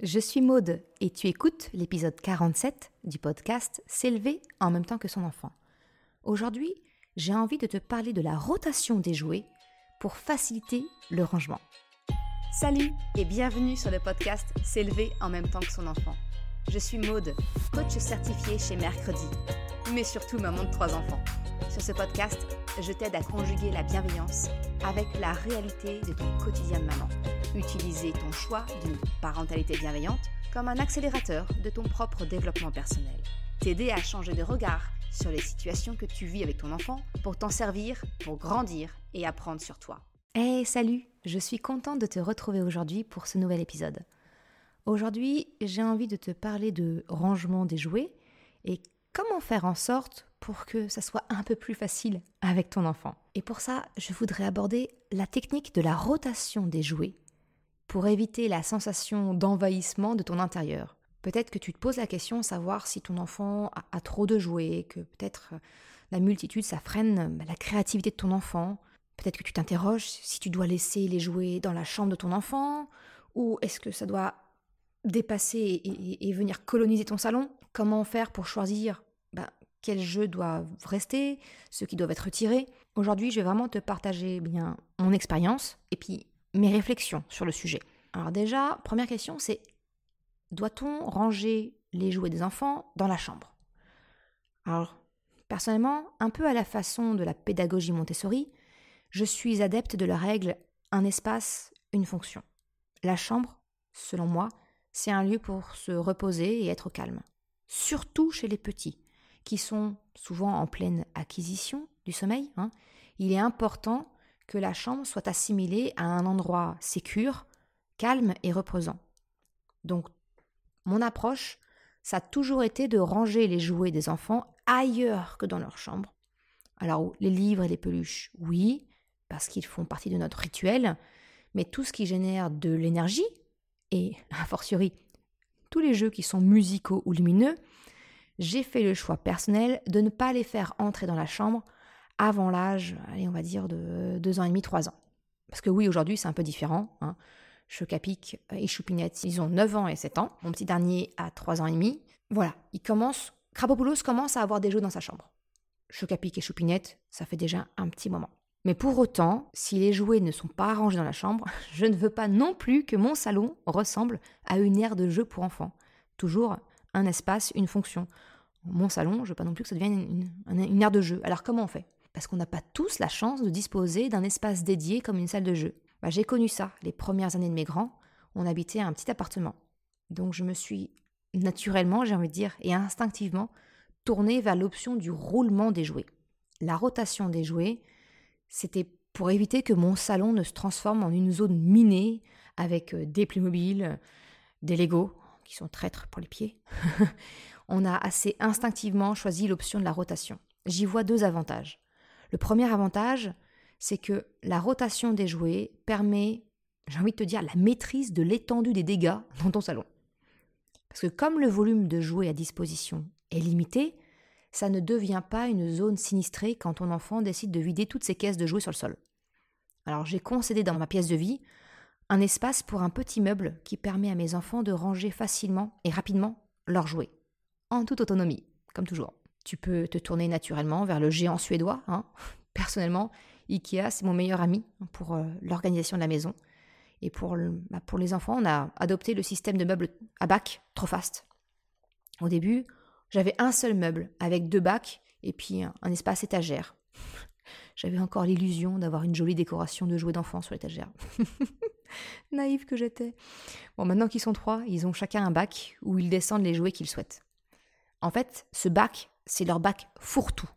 Je suis Maude et tu écoutes l'épisode 47 du podcast S'élever en même temps que son enfant. Aujourd'hui, j'ai envie de te parler de la rotation des jouets pour faciliter le rangement. Salut et bienvenue sur le podcast S'élever en même temps que son enfant. Je suis Maude, coach certifié chez Mercredi, mais surtout maman de trois enfants. Sur ce podcast, je t'aide à conjuguer la bienveillance avec la réalité de ton quotidien de maman. Utiliser ton choix d'une parentalité bienveillante comme un accélérateur de ton propre développement personnel. T'aider à changer de regard sur les situations que tu vis avec ton enfant pour t'en servir, pour grandir et apprendre sur toi. Hey, salut Je suis contente de te retrouver aujourd'hui pour ce nouvel épisode. Aujourd'hui, j'ai envie de te parler de rangement des jouets et comment faire en sorte pour que ça soit un peu plus facile avec ton enfant. Et pour ça, je voudrais aborder la technique de la rotation des jouets pour éviter la sensation d'envahissement de ton intérieur. Peut-être que tu te poses la question de savoir si ton enfant a, trop de jouets, que peut-être euh, la multitude, ça freine bah, la créativité de ton enfant. Peut-être que tu t'interroges si tu dois laisser les jouets dans la chambre de ton enfant, ou est-ce que ça doit dépasser et, venir coloniser ton salon? Comment faire pour choisir? Bah, quels jeux doivent rester, ceux qui doivent être retirés. Aujourd'hui, je vais vraiment te partager bien mon expérience et puis mes réflexions sur le sujet. Alors déjà, première question, c'est doit-on ranger les jouets des enfants dans la chambre? Alors, personnellement, un peu à la façon de la pédagogie Montessori, je suis adepte de la règle un espace, une fonction. La chambre, selon moi, c'est un lieu pour se reposer et être calme. Surtout chez les petits qui sont souvent en pleine acquisition du sommeil, hein, il est important que la chambre soit assimilée à un endroit sécure, calme et reposant. Donc, mon approche, ça a toujours été de ranger les jouets des enfants ailleurs que dans leur chambre. Alors, les livres et les peluches, oui, parce qu'ils font partie de notre rituel, mais tout ce qui génère de l'énergie, et a fortiori tous les jeux qui sont musicaux ou lumineux, j'ai fait le choix personnel de ne pas les faire entrer dans la chambre avant l'âge, allez, on va dire de 2 ans et demi, 3 ans. Parce que oui, aujourd'hui, c'est un peu différent. Hein. Chocapic et Choupinette, ils ont 9 ans et 7 ans. Mon petit dernier a 3 ans et demi. Voilà, il commence, Krapopoulos commence à avoir des jeux dans sa chambre. Chocapic et Choupinette, ça fait déjà un petit moment. Mais pour autant, si les jouets ne sont pas rangés dans la chambre, je ne veux pas non plus que mon salon ressemble à une aire de jeu pour enfants. Toujours un espace, une fonction. Mon salon, je veux pas non plus que ça devienne une, aire de jeu. Alors comment on fait? Parce qu'on n'a pas tous la chance de disposer d'un espace dédié comme une salle de jeu. Bah, j'ai connu ça les premières années de mes grands. On habitait un petit appartement. Donc je me suis naturellement, j'ai envie de dire, et instinctivement, tournée vers l'option du roulement des jouets. La rotation des jouets, c'était pour éviter que mon salon ne se transforme en une zone minée avec euh, des Playmobil, des Lego, qui sont traîtres pour les pieds, on a assez instinctivement choisi l'option de la rotation. J'y vois deux avantages. Le premier avantage, c'est que la rotation des jouets permet, j'ai envie de te dire, la maîtrise de l'étendue des dégâts dans ton salon. Parce que comme le volume de jouets à disposition est limité, ça ne devient pas une zone sinistrée quand ton enfant décide de vider toutes ses caisses de jouets sur le sol. Alors j'ai concédé dans ma pièce de vie un espace pour un petit meuble qui permet à mes enfants de ranger facilement et rapidement leurs jouets, en toute autonomie, comme toujours. Tu peux te tourner naturellement vers le géant suédois. Hein. Personnellement, Ikea, c'est mon meilleur ami pour euh, l'organisation de la maison. Et pour, bah, pour les enfants, on a adopté le système de meubles à bac, trop fast. Au début, j'avais un seul meuble avec deux bacs et puis un espace étagère. J'avais encore l'illusion d'avoir une jolie décoration de jouets d'enfants sur l'étagère. Naïve que j'étais. Bon, maintenant qu'ils sont trois, ils ont chacun un bac où ils descendent les jouets qu'ils souhaitent. En fait, ce bac, c'est leur bac fourre-tout.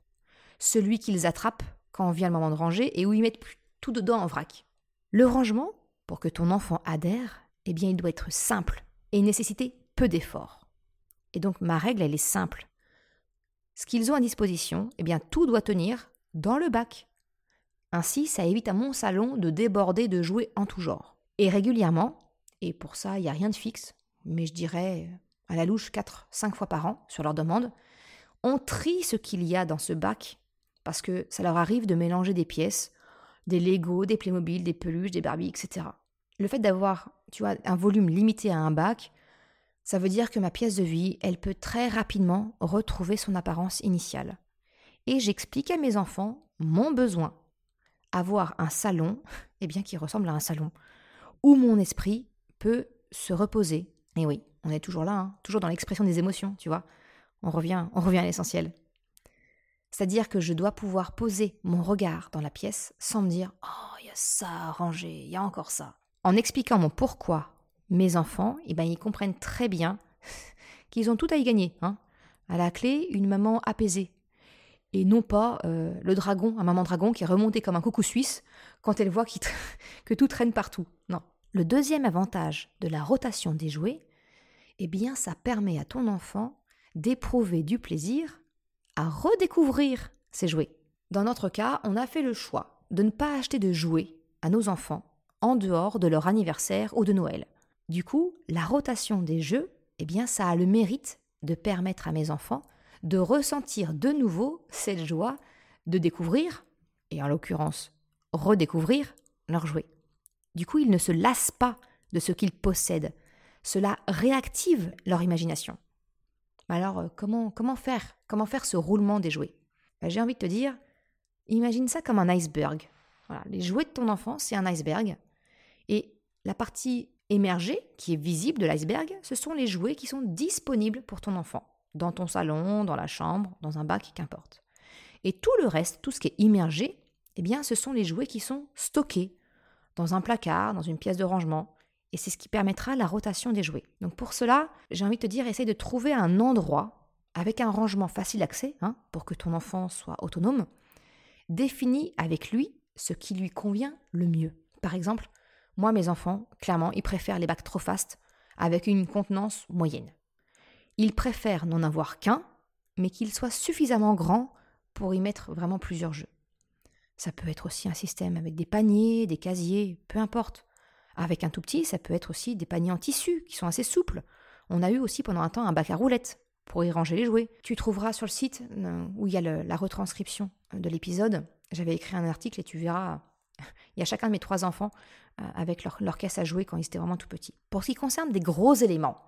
Celui qu'ils attrapent quand vient le moment de ranger et où ils mettent tout dedans en vrac. Le rangement, pour que ton enfant adhère, eh bien, il doit être simple et nécessiter peu d'efforts. Et donc, ma règle, elle est simple. Ce qu'ils ont à disposition, eh bien, tout doit tenir dans le bac. Ainsi, ça évite à mon salon de déborder de jouets en tout genre. Et régulièrement, et pour ça, il n'y a rien de fixe, mais je dirais à la louche 4-5 fois par an, sur leur demande, on trie ce qu'il y a dans ce bac, parce que ça leur arrive de mélanger des pièces, des Lego, des Playmobil, des peluches, des Barbie, etc. Le fait d'avoir, tu vois, un volume limité à un bac, Ça veut dire que ma pièce de vie, elle peut très rapidement retrouver son apparence initiale. Et j'explique à mes enfants mon besoin. Avoir un salon, eh bien qui ressemble à un salon, où mon esprit peut se reposer. Et oui, on est toujours là, hein, toujours dans l'expression des émotions, tu vois. On revient, on revient à l'essentiel. C'est-à-dire que je dois pouvoir poser mon regard dans la pièce sans me dire Oh, il y a ça à ranger, il y a encore ça. En expliquant mon pourquoi, mes enfants, eh ben, ils comprennent très bien qu'ils ont tout à y gagner. Hein. À la clé, une maman apaisée. Et non pas euh, le dragon, un maman dragon qui est remonté comme un coucou suisse quand elle voit que tout traîne partout. Non. Le deuxième avantage de la rotation des jouets, eh bien, ça permet à ton enfant d'éprouver du plaisir à redécouvrir ses jouets. Dans notre cas, on a fait le choix de ne pas acheter de jouets à nos enfants en dehors de leur anniversaire ou de Noël. Du coup, la rotation des jeux, eh bien, ça a le mérite de permettre à mes enfants de ressentir de nouveau cette joie de découvrir, et en l'occurrence, redécouvrir leurs jouets. Du coup, ils ne se lassent pas de ce qu'ils possèdent. Cela réactive leur imagination. Alors, euh, comment, faire Comment faire ce roulement des jouets? Ben, J'ai envie de te dire, imagine ça comme un iceberg. les jouets de ton enfant, c'est un iceberg. Et la partie émergée, qui est visible de l'iceberg, ce sont les jouets qui sont disponibles pour ton enfant, dans ton salon, dans la chambre, dans un bac, qu'importe. Et tout le reste, tout ce qui est immergé, eh bien, ce sont les jouets qui sont stockés dans un placard, dans une pièce de rangement, et c'est ce qui permettra la rotation des jouets. Donc pour cela, j'ai envie de te dire, essaye de trouver un endroit avec un rangement facile d'accès, hein, pour que ton enfant soit autonome. Définis avec lui ce qui lui convient le mieux. Par exemple, moi, mes enfants, clairement, ils préfèrent les bacs trop fast avec une contenance moyenne. Ils préfèrent n'en avoir qu'un, mais qu'il soit suffisamment grand pour y mettre vraiment plusieurs jeux. Ça peut être aussi un système avec des paniers, des casiers, peu importe. Avec un tout petit, ça peut être aussi des paniers en tissu qui sont assez souples. On a eu aussi pendant un temps un bac à roulettes pour y ranger les jouets. Tu trouveras sur le site euh, où il y a la retranscription de l'épisode. J'avais écrit un article et tu verras, il y a chacun de mes trois enfants euh, avec leur, caisse à jouer quand ils étaient vraiment tout petits. Pour ce qui concerne des gros éléments,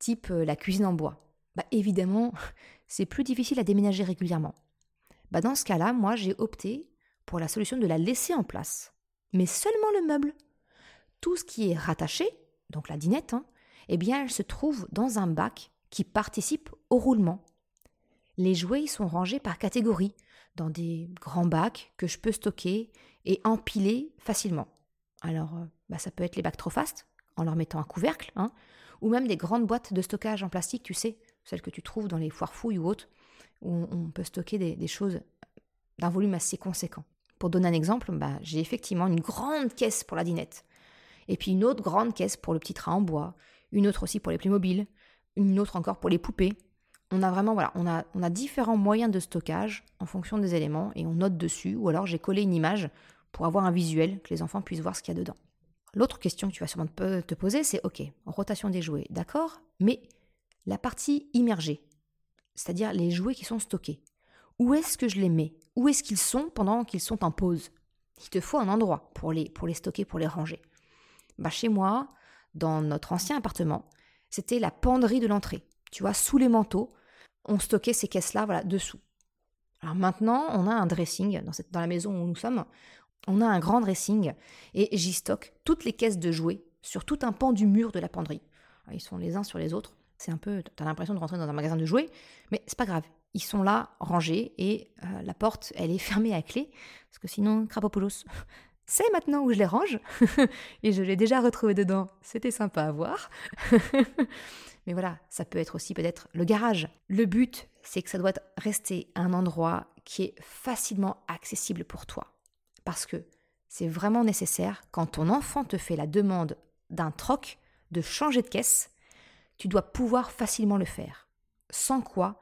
type euh, la cuisine en bois, bah évidemment, c'est plus difficile à déménager régulièrement. Bah dans ce cas-là, moi j'ai opté pour la solution de la laisser en place, mais seulement le meuble. Tout ce qui est rattaché, donc la dinette, hein, eh bien elle se trouve dans un bac qui participe au roulement. Les jouets sont rangés par catégorie, dans des grands bacs que je peux stocker et empiler facilement. Alors, euh, bah, ça peut être les bacs trop fast, en leur mettant un couvercle, hein, ou même des grandes boîtes de stockage en plastique, tu sais, celles que tu trouves dans les foires fouilles ou autres, où on peut stocker des, choses d'un volume assez conséquent. Pour donner un exemple, bah, j'ai effectivement une grande caisse pour la dinette, et puis une autre grande caisse pour le petit train en bois, une autre aussi pour les mobiles, une autre encore pour les poupées. On a vraiment, voilà, on a, on a différents moyens de stockage en fonction des éléments et on note dessus, ou alors j'ai collé une image pour avoir un visuel, que les enfants puissent voir ce qu'il y a dedans. L'autre question que tu vas sûrement te poser, c'est ok, rotation des jouets, d'accord, mais la partie immergée, c'est-à-dire les jouets qui sont stockés, où est-ce que je les mets? Où est-ce qu'ils sont pendant qu'ils sont en pause Il te faut un endroit pour les, pour les stocker, pour les ranger. Bah chez moi, dans notre ancien appartement, c'était la penderie de l'entrée. Tu vois, sous les manteaux, on stockait ces caisses-là, voilà, dessous. Alors maintenant, on a un dressing dans, cette, dans la maison où nous sommes. On a un grand dressing et j'y stocke toutes les caisses de jouets sur tout un pan du mur de la penderie. ils sont les uns sur les autres. C'est un peu, tu as l'impression de rentrer dans un magasin de jouets, mais c'est pas grave. Ils sont là, rangés, et euh, la porte, elle est fermée à clé, parce que sinon, Krapopoulos, c'est maintenant où je les range, et je l'ai déjà retrouvé dedans. C'était sympa à voir. Mais voilà, ça peut être aussi peut-être le garage. Le but, c'est que ça doit rester un endroit qui est facilement accessible pour toi. Parce que c'est vraiment nécessaire quand ton enfant te fait la demande d'un troc, de changer de caisse, tu dois pouvoir facilement le faire. Sans quoi,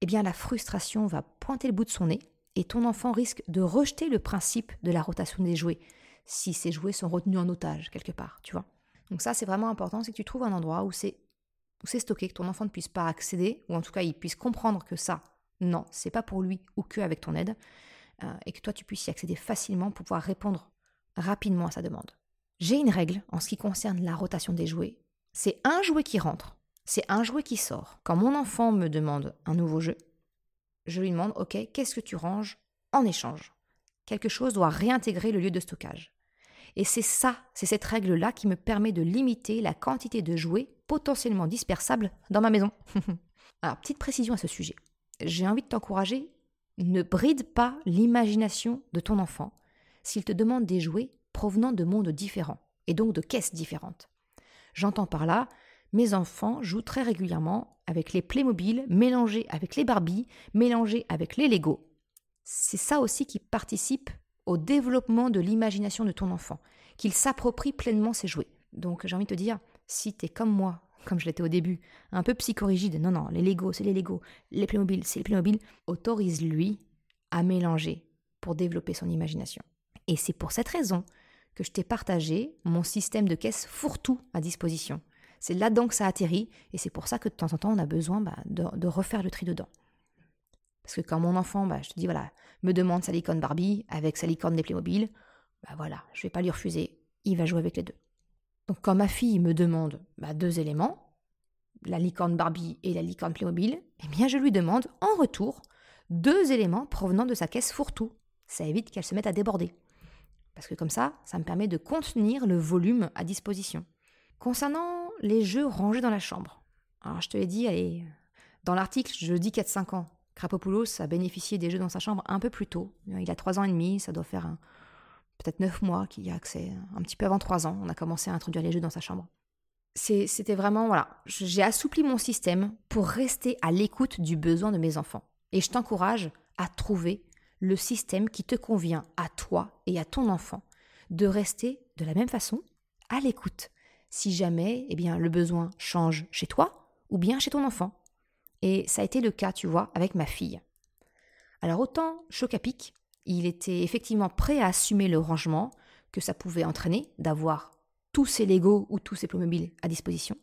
eh la frustration va pointer le bout de son nez et ton enfant risque de rejeter le principe de la rotation des jouets si ces jouets sont retenus en otage quelque part, tu vois. Donc ça c'est vraiment important, c'est que tu trouves un endroit où c'est où c'est stocké, que ton enfant ne puisse pas accéder, ou en tout cas il puisse comprendre que ça, non, c'est pas pour lui ou que avec ton aide, euh, et que toi tu puisses y accéder facilement pour pouvoir répondre rapidement à sa demande. J'ai une règle en ce qui concerne la rotation des jouets. C'est un jouet qui rentre, c'est un jouet qui sort. Quand mon enfant me demande un nouveau jeu, je lui demande, OK, qu'est-ce que tu ranges en échange? Quelque chose doit réintégrer le lieu de stockage. Et c'est ça, c'est cette règle-là qui me permet de limiter la quantité de jouets potentiellement dispersables dans ma maison. Alors, petite précision à ce sujet. J'ai envie de t'encourager, ne bride pas l'imagination de ton enfant s'il te demande des jouets provenant de mondes différents, et donc de caisses différentes. J'entends par là, mes enfants jouent très régulièrement avec les Playmobil mélangés avec les Barbie, mélangés avec les Lego. C'est ça aussi qui participe au développement de l'imagination de ton enfant, qu'il s'approprie pleinement ses jouets. Donc j'ai envie de te dire, si tu es comme moi, comme je l'étais au début, un peu psychorigide, non, non, les Lego, c'est les Lego, les Playmobil, c'est les Playmobil, autorise-lui à mélanger pour développer son imagination. Et c'est pour cette raison que je t'ai partagé mon système de caisse fourre-tout à disposition. C'est là-dedans que ça atterrit, et c'est pour ça que de temps en temps, on a besoin bah, de, refaire le tri dedans. Parce que quand mon enfant, bah, je voilà, me demande sa licorne Barbie avec sa licorne des Playmobil, bah voilà, je vais pas lui refuser, il va jouer avec les deux. Donc quand ma fille me demande bah, deux éléments, la licorne Barbie et la licorne Playmobil, eh bien je lui demande en retour deux éléments provenant de sa caisse fourre-tout. Ça évite qu'elle se mette à déborder. Parce que comme ça, ça me permet de contenir le volume à disposition. Concernant les jeux rangés dans la chambre, alors je te l'ai dit, dans l'article, je dis 4-5 ans. Krapopoulos a bénéficié des jeux dans sa chambre un peu plus tôt. Il a 3 ans et demi, ça doit faire peut-être 9 mois qu'il y a accès. Un petit peu avant 3 ans, on a commencé à introduire les jeux dans sa chambre. C'était vraiment, voilà, j'ai assoupli mon système pour rester à l'écoute du besoin de mes enfants. Et je t'encourage à trouver le système qui te convient à toi et à ton enfant, de rester de la même façon à l'écoute si jamais eh bien, le besoin change chez toi ou bien chez ton enfant. Et ça a été le cas, tu vois, avec ma fille. Alors autant choc à pic, il était effectivement prêt à assumer le rangement que ça pouvait entraîner d'avoir tous ses Legos ou tous ses Playmobil à disposition.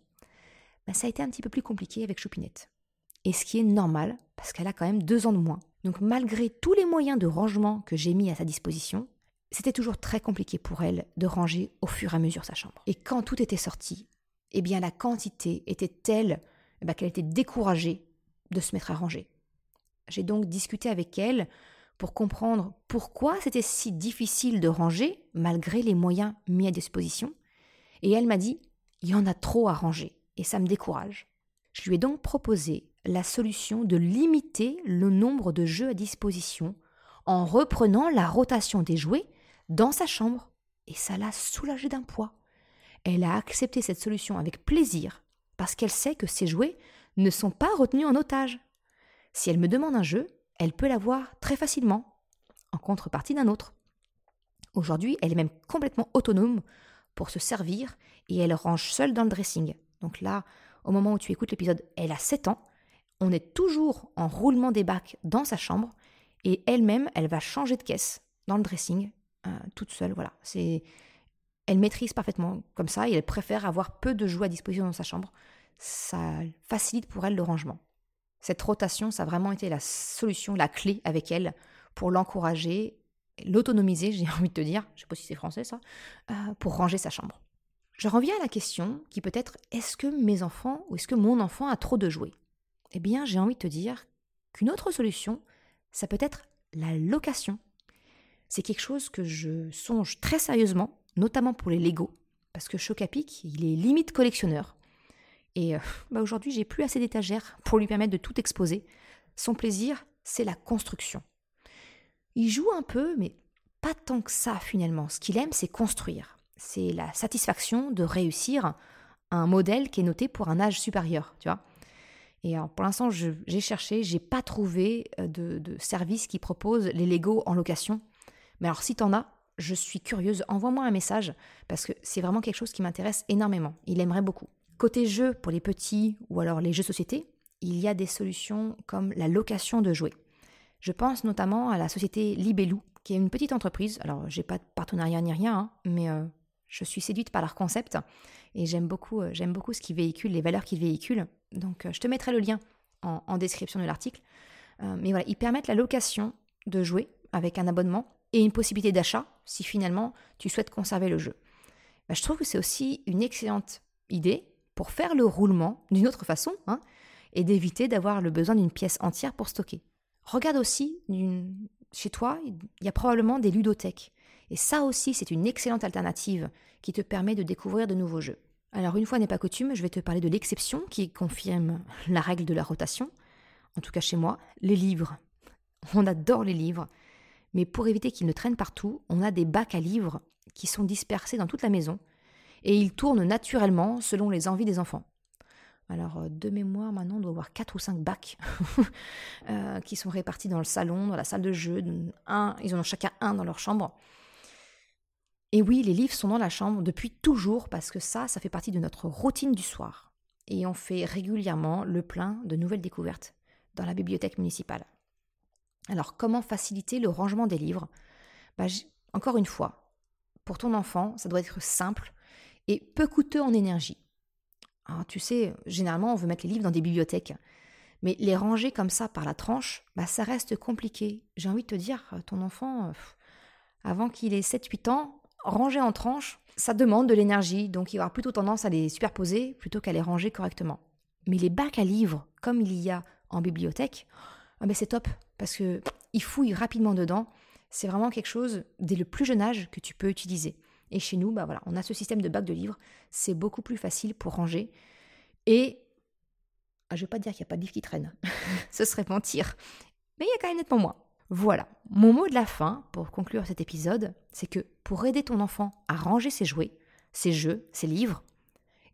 Ben, ça a été un petit peu plus compliqué avec Choupinette. Et ce qui est normal, parce qu'elle a quand même deux ans de moins. Donc malgré tous les moyens de rangement que j'ai mis à sa disposition, c'était toujours très compliqué pour elle de ranger au fur et à mesure sa chambre. Et quand tout était sorti, eh bien la quantité était telle eh ben, qu'elle était découragée de se mettre à ranger. J'ai donc discuté avec elle pour comprendre pourquoi c'était si difficile de ranger malgré les moyens mis à disposition. Et elle m'a dit, il y en a trop à ranger et ça me décourage. Je lui ai donc proposé la solution de limiter le nombre de jeux à disposition en reprenant la rotation des jouets dans sa chambre, et ça l'a soulagée d'un poids. Elle a accepté cette solution avec plaisir, parce qu'elle sait que ses jouets ne sont pas retenus en otage. Si elle me demande un jeu, elle peut l'avoir très facilement, en contrepartie d'un autre. Aujourd'hui, elle est même complètement autonome pour se servir et elle range seule dans le dressing. Donc là, au moment où tu écoutes l'épisode, elle a 7 ans. On est toujours en roulement des bacs dans sa chambre et elle-même, elle va changer de caisse dans le dressing euh, toute seule. Voilà, c'est elle maîtrise parfaitement comme ça et elle préfère avoir peu de jouets à disposition dans sa chambre. Ça facilite pour elle le rangement. Cette rotation, ça a vraiment été la solution, la clé avec elle pour l'encourager, l'autonomiser, j'ai envie de te dire, je sais pas si c'est français ça, euh, pour ranger sa chambre. Je reviens à la question qui peut être est-ce que mes enfants ou est-ce que mon enfant a trop de jouets? Eh bien, j'ai envie de te dire qu'une autre solution, ça peut être la location c'est quelque chose que je songe très sérieusement, notamment pour les Lego, parce que Chocapic, il est limite collectionneur. Et euh, bah aujourd'hui, j'ai plus assez d'étagères pour lui permettre de tout exposer. Son plaisir, c'est la construction. Il joue un peu, mais pas tant que ça finalement. Ce qu'il aime, c'est construire. C'est la satisfaction de réussir un modèle qui est noté pour un âge supérieur, tu vois. Et pour l'instant, j'ai cherché, j'ai pas trouvé euh, de, de service qui propose les Lego en location. Mais alors si t'en as, je suis curieuse, envoie-moi un message parce que c'est vraiment quelque chose qui m'intéresse énormément. Il aimerait beaucoup. Côté jeux pour les petits ou alors les jeux société, il y a des solutions comme la location de jouets. Je pense notamment à la société Libellou, qui est une petite entreprise. Alors, j'ai pas de partenariat ni rien, hein, mais euh, je suis séduite par leur concept et j'aime beaucoup, euh, beaucoup ce qu'ils véhiculent, les valeurs qu'ils véhiculent. Donc, euh, je te mettrai le lien en, en description de l'article. mais voilà, ils permettent la location de jouets avec un abonnement et une possibilité d'achat si finalement tu souhaites conserver le jeu. Bah, je trouve que c'est aussi une excellente idée pour faire le roulement d'une autre façon hein, et d'éviter d'avoir le besoin d'une pièce entière pour stocker. Regarde aussi, chez toi, il y a probablement des ludothèques. Et ça aussi, c'est une excellente alternative qui te permet de découvrir de nouveaux jeux. Alors une fois n'est pas coutume, je vais te parler de l'exception qui confirme la règle de la rotation. En tout cas chez moi, les livres. On adore les livres. Mais pour éviter qu'ils ne traînent partout, on a des bacs à livres qui sont dispersés dans toute la maison et ils tournent naturellement selon les envies des enfants. Alors, euh, de mémoire, maintenant, on doit avoir 4 ou 5 bacs euh, qui sont répartis dans le salon, dans la salle de jeu. Un, ils en ont chacun un dans leur chambre. Et oui, les livres sont dans la chambre depuis toujours parce que ça, ça fait partie de notre routine du soir. Et on fait régulièrement le plein de nouvelles découvertes dans la bibliothèque municipale. Alors, comment faciliter le rangement des livres? Bah, Encore une fois, pour ton enfant, ça doit être simple et peu coûteux en énergie. Alors, tu sais, généralement, on veut mettre les livres dans des bibliothèques. Mais les ranger comme ça par la tranche, bah, ça reste compliqué. J'ai envie de te dire, ton enfant, avant qu'il ait 7-8 ans, ranger en tranches, ça demande de l'énergie, donc il aura plutôt tendance à les superposer plutôt qu'à les ranger correctement. Mais les bacs à livres, comme il y a en bibliothèque, ben c'est top, parce que il fouille rapidement dedans. C'est vraiment quelque chose, dès le plus jeune âge, que tu peux utiliser. Et chez nous, bah voilà, on a ce système de bac de livres. C'est beaucoup plus facile pour ranger. Et ah, je ne vais pas dire qu'il n'y a pas de livres qui traînent. ce serait mentir. Mais il y a quand même nettement moins. Voilà, mon mot de la fin pour conclure cet épisode, c'est que pour aider ton enfant à ranger ses jouets, ses jeux, ses livres,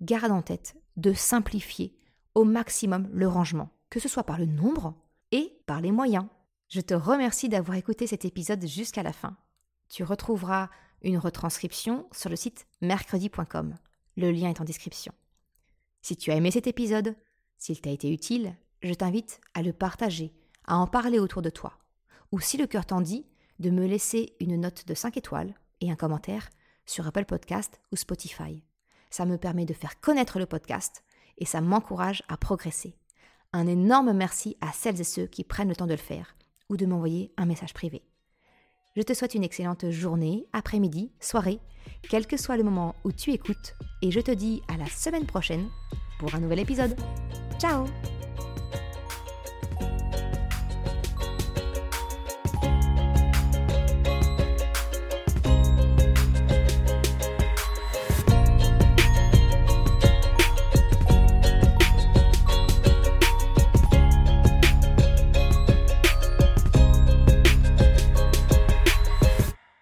garde en tête de simplifier au maximum le rangement, que ce soit par le nombre et par les moyens. Je te remercie d'avoir écouté cet épisode jusqu'à la fin. Tu retrouveras une retranscription sur le site mercredi.com. Le lien est en description. Si tu as aimé cet épisode, s'il t'a été utile, je t'invite à le partager, à en parler autour de toi ou si le cœur t'en dit, de me laisser une note de 5 étoiles et un commentaire sur Apple Podcast ou Spotify. Ça me permet de faire connaître le podcast et ça m'encourage à progresser. Un énorme merci à celles et ceux qui prennent le temps de le faire ou de m'envoyer un message privé. Je te souhaite une excellente journée, après-midi, soirée, quel que soit le moment où tu écoutes, et je te dis à la semaine prochaine pour un nouvel épisode. Ciao